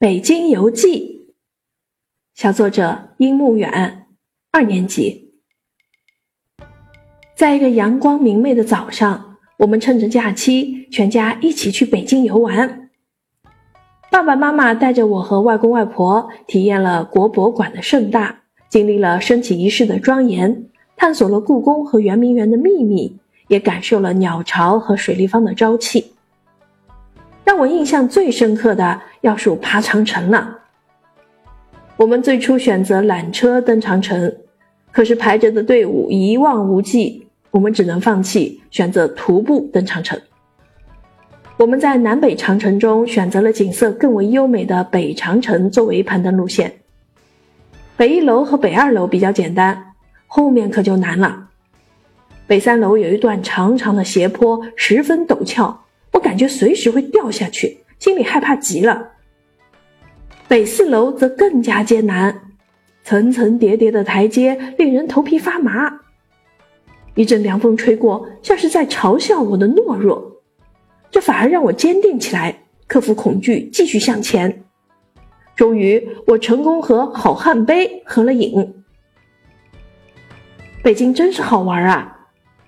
北京游记，小作者樱木远，二年级。在一个阳光明媚的早上，我们趁着假期，全家一起去北京游玩。爸爸妈妈带着我和外公外婆，体验了国博馆的盛大，经历了升旗仪式的庄严，探索了故宫和圆明园的秘密，也感受了鸟巢和水立方的朝气。让我印象最深刻的要数爬长城了。我们最初选择缆车登长城，可是排着的队伍一望无际，我们只能放弃，选择徒步登长城。我们在南北长城中选择了景色更为优美的北长城作为攀登路线。北一楼和北二楼比较简单，后面可就难了。北三楼有一段长长的斜坡，十分陡峭。感觉随时会掉下去，心里害怕极了。北四楼则更加艰难，层层叠叠的台阶令人头皮发麻。一阵凉风吹过，像是在嘲笑我的懦弱，这反而让我坚定起来，克服恐惧，继续向前。终于，我成功和好汉碑合了影。北京真是好玩啊！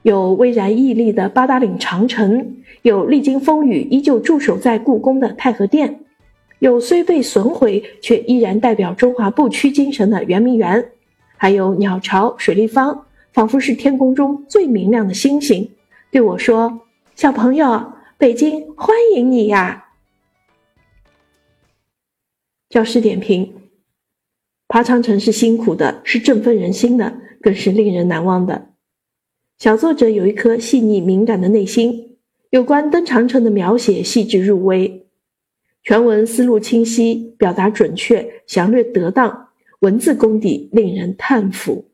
有巍然屹立的八达岭长城，有历经风雨依旧驻守在故宫的太和殿，有虽被损毁却依然代表中华不屈精神的圆明园，还有鸟巢、水立方，仿佛是天空中最明亮的星星，对我说：“小朋友，北京欢迎你呀！”教师点评：爬长城是辛苦的，是振奋人心的，更是令人难忘的。小作者有一颗细腻敏感的内心，有关登长城的描写细致入微，全文思路清晰，表达准确，详略得当，文字功底令人叹服。